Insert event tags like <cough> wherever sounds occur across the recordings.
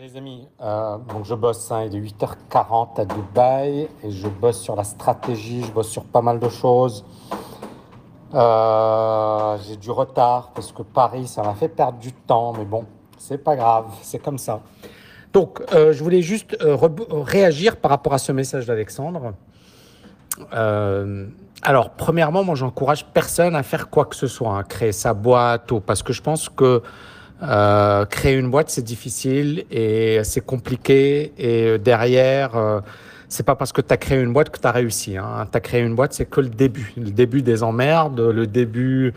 Les amis, euh, donc je bosse, hein, il est 8h40 à Dubaï et je bosse sur la stratégie, je bosse sur pas mal de choses. Euh, j'ai du retard parce que Paris, ça m'a fait perdre du temps, mais bon, c'est pas grave, c'est comme ça. Donc, euh, je voulais juste réagir par rapport à ce message d'Alexandre. alors, premièrement, moi, j'encourage personne à faire quoi que ce soit, à créer sa boîte, parce que je pense que euh, créer une boîte, c'est difficile et c'est compliqué. Et derrière, euh, c'est pas parce que tu as créé une boîte que tu as réussi. Hein. Tu as créé une boîte, c'est que le début. Le début des emmerdes, le début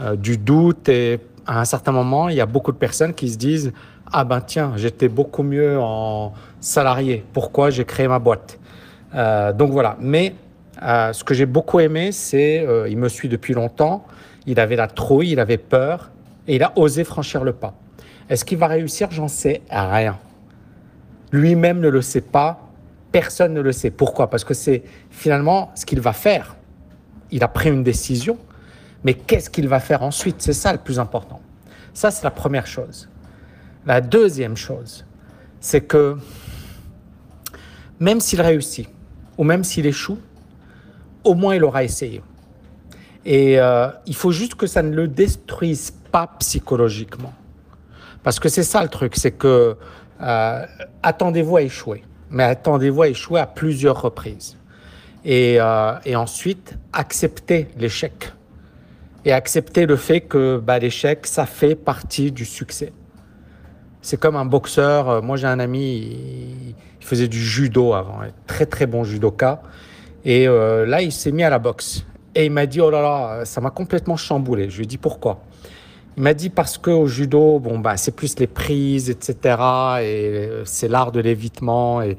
euh, du doute. Et à un certain moment, il y a beaucoup de personnes qui se disent Ah ben tiens, j'étais beaucoup mieux en salarié. Pourquoi j'ai créé ma boîte Donc voilà. Mais ce que j'ai beaucoup aimé, c'est il me suit depuis longtemps. Il avait la trouille, il avait peur et il a osé franchir le pas. Est-ce qu'il va réussir? J'en sais rien. Lui-même ne le sait pas, personne ne le sait. Pourquoi? Parce que c'est finalement ce qu'il va faire. Il a pris une décision, mais qu'est-ce qu'il va faire ensuite? C'est ça le plus important. Ça, c'est la première chose. La deuxième chose, c'est que même s'il réussit, ou même s'il échoue, au moins il aura essayé. Et euh, il faut juste que ça ne le détruise psychologiquement. Parce que c'est ça le truc, c'est que euh, attendez-vous à échouer, mais attendez-vous à échouer à plusieurs reprises. Et, euh, ensuite, acceptez l'échec. Et accepter le fait que bah, l'échec, ça fait partie du succès. C'est comme un boxeur. Moi, j'ai un ami, il, faisait du judo avant, très très bon judoka. Et là, il s'est mis à la boxe. Et il m'a dit, oh là là, ça m'a complètement chamboulé. Je lui ai dit, pourquoi? M'a dit, parce qu'au judo, bon, bah, c'est plus les prises, etc. Et euh, c'est l'art de l'évitement. Et,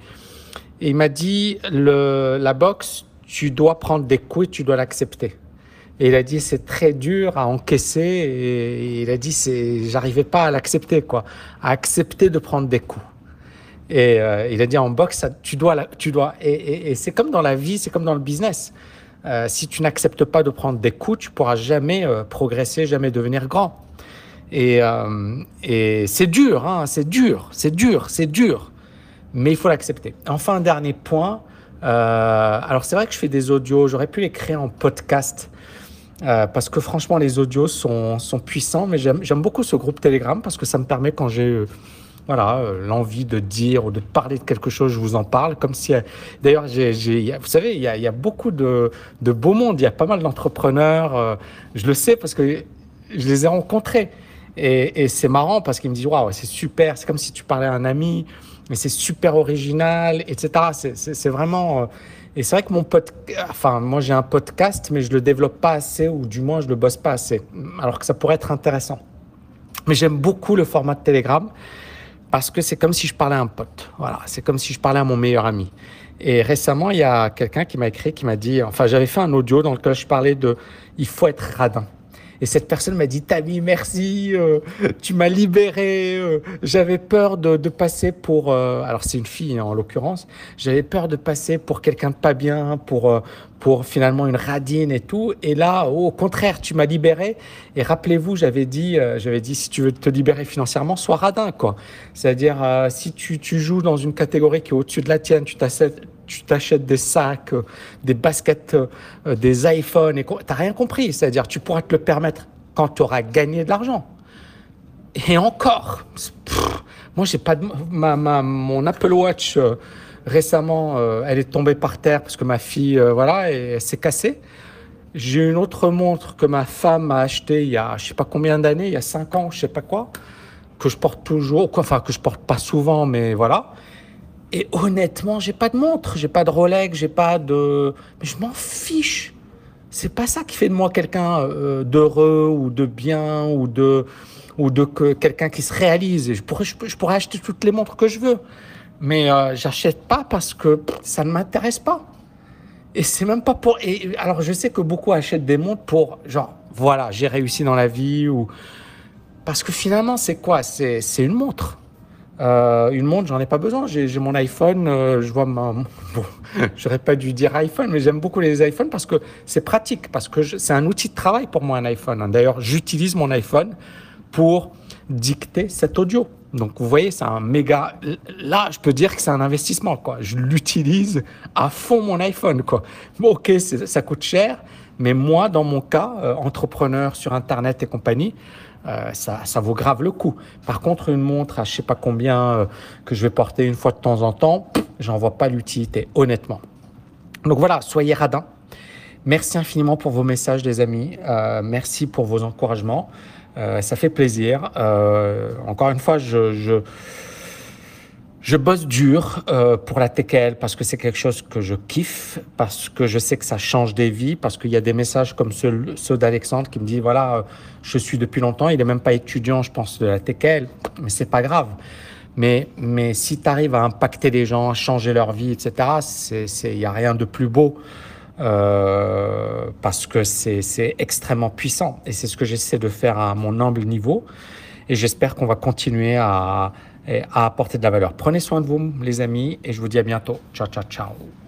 il m'a dit, le, la boxe, tu dois prendre des coups et tu dois l'accepter. Et il a dit, c'est très dur à encaisser. Et il a dit, c'est, j'arrivais pas à l'accepter, quoi. À accepter de prendre des coups. Et euh, il a dit, en boxe, tu dois, tu dois. et c'est comme dans la vie, c'est comme dans le business. Euh, si tu n'acceptes pas de prendre des coups, tu pourras jamais euh, progresser, jamais devenir grand. Et, euh, c'est dur, hein, c'est dur, c'est dur, c'est dur. Mais il faut l'accepter. Enfin, un dernier point. alors, c'est vrai que je fais des audios, j'aurais pu les créer en podcast. parce que franchement, les audios sont, sont puissants, mais j'aime beaucoup ce groupe Telegram parce que ça me permet, quand j'ai voilà, euh, l'envie de dire ou de parler de quelque chose, je vous en parle. Comme si, euh, d'ailleurs, vous savez, il y, a, beaucoup de, beau monde. Il y a pas mal d'entrepreneurs. Euh, je le sais parce que je les ai rencontrés. Et, c'est marrant parce qu'ils me disent waouh, c'est super. C'est comme si tu parlais à un ami, mais c'est super original, etc. C'est vraiment. et c'est vrai que mon podcast, enfin, moi j'ai un podcast, mais je le développe pas assez, ou du moins je le bosse pas assez. Alors que ça pourrait être intéressant. Mais j'aime beaucoup le format de Telegram parce que c'est comme si je parlais à un pote. Voilà, c'est comme si je parlais à mon meilleur ami. Et récemment, il y a quelqu'un qui m'a écrit, qui m'a dit, enfin, j'avais fait un audio dans lequel je parlais de, il faut être radin. Et cette personne m'a dit, Tami, merci, euh, tu m'as libéré. Euh, j'avais peur de, de, passer pour, euh, alors c'est une fille hein, en l'occurrence, j'avais peur de passer pour quelqu'un de pas bien, pour pour finalement une radine et tout. Et là, au contraire, tu m'as libéré. Et rappelez-vous, j'avais dit, j'avais dit, si tu veux te libérer financièrement, sois radin, quoi. C'est-à-dire, si tu, tu joues dans une catégorie qui est au-dessus de la tienne, tu t'achètes tu t'achètes des sacs, euh, des baskets, euh, des iPhones, et tu n'as rien compris. C'est-à-dire, tu pourras te le permettre quand tu auras gagné de l'argent. Et encore, moi, j'ai pas ma, mon Apple Watch euh, récemment, elle est tombée par terre parce que ma fille, voilà, elle, s'est cassée. J'ai une autre montre que ma femme m'a achetée il y a, je sais pas combien d'années, il y a cinq ans, je sais pas quoi, que je porte toujours, enfin que je porte pas souvent, mais voilà. Et honnêtement, j'ai pas de montre, j'ai pas de Rolex, j'ai pas de. Mais je m'en fiche. C'est pas ça qui fait de moi quelqu'un euh, d'heureux ou de bien ou de ou de que quelqu'un qui se réalise. Je pourrais, je, pourrais acheter toutes les montres que je veux, mais euh, j'achète pas parce que ça ne m'intéresse pas. Et c'est même pas pour. Et alors, je sais que beaucoup achètent des montres pour genre voilà, j'ai réussi dans la vie ou parce que finalement, c'est quoi? C'est une montre. Euh, une montre, j'en ai pas besoin. J'ai mon iPhone. Euh, je vois ma. Bon, <laughs> j'aurais pas dû dire iPhone, mais j'aime beaucoup les iPhones parce que c'est pratique, parce que c'est un outil de travail pour moi un iPhone. D'ailleurs, j'utilise mon iPhone pour dicter cet audio. Donc vous voyez, c'est un méga. Là, je peux dire que c'est un investissement. Quoi. Je l'utilise à fond mon iPhone. Quoi. Bon, ok, ça coûte cher, mais moi, dans mon cas, euh, entrepreneur sur Internet et compagnie, euh, ça, ça, vaut grave le coup. Par contre, une montre à je sais pas combien euh, que je vais porter une fois de temps en temps, j'en vois pas l'utilité, honnêtement. Donc voilà, soyez radins. Merci infiniment pour vos messages, les amis. merci pour vos encouragements. ça fait plaisir. encore une fois, je, je je bosse dur euh, pour la TKL parce que c'est quelque chose que je kiffe, parce que je sais que ça change des vies, parce qu'il y a des messages comme ceux, ceux d'Alexandre qui me dit voilà, euh, je suis depuis longtemps, il est même pas étudiant, je pense, de la TKL, mais c'est pas grave. Mais, mais si tu arrives à impacter les gens, à changer leur vie, etc., il n'y a rien de plus beau euh, parce que c'est extrêmement puissant. Et c'est ce que j'essaie de faire à mon humble niveau. Et j'espère qu'on va continuer à, à apporter de la valeur. Prenez soin de vous, les amis, et je vous dis à bientôt. Ciao, ciao, ciao.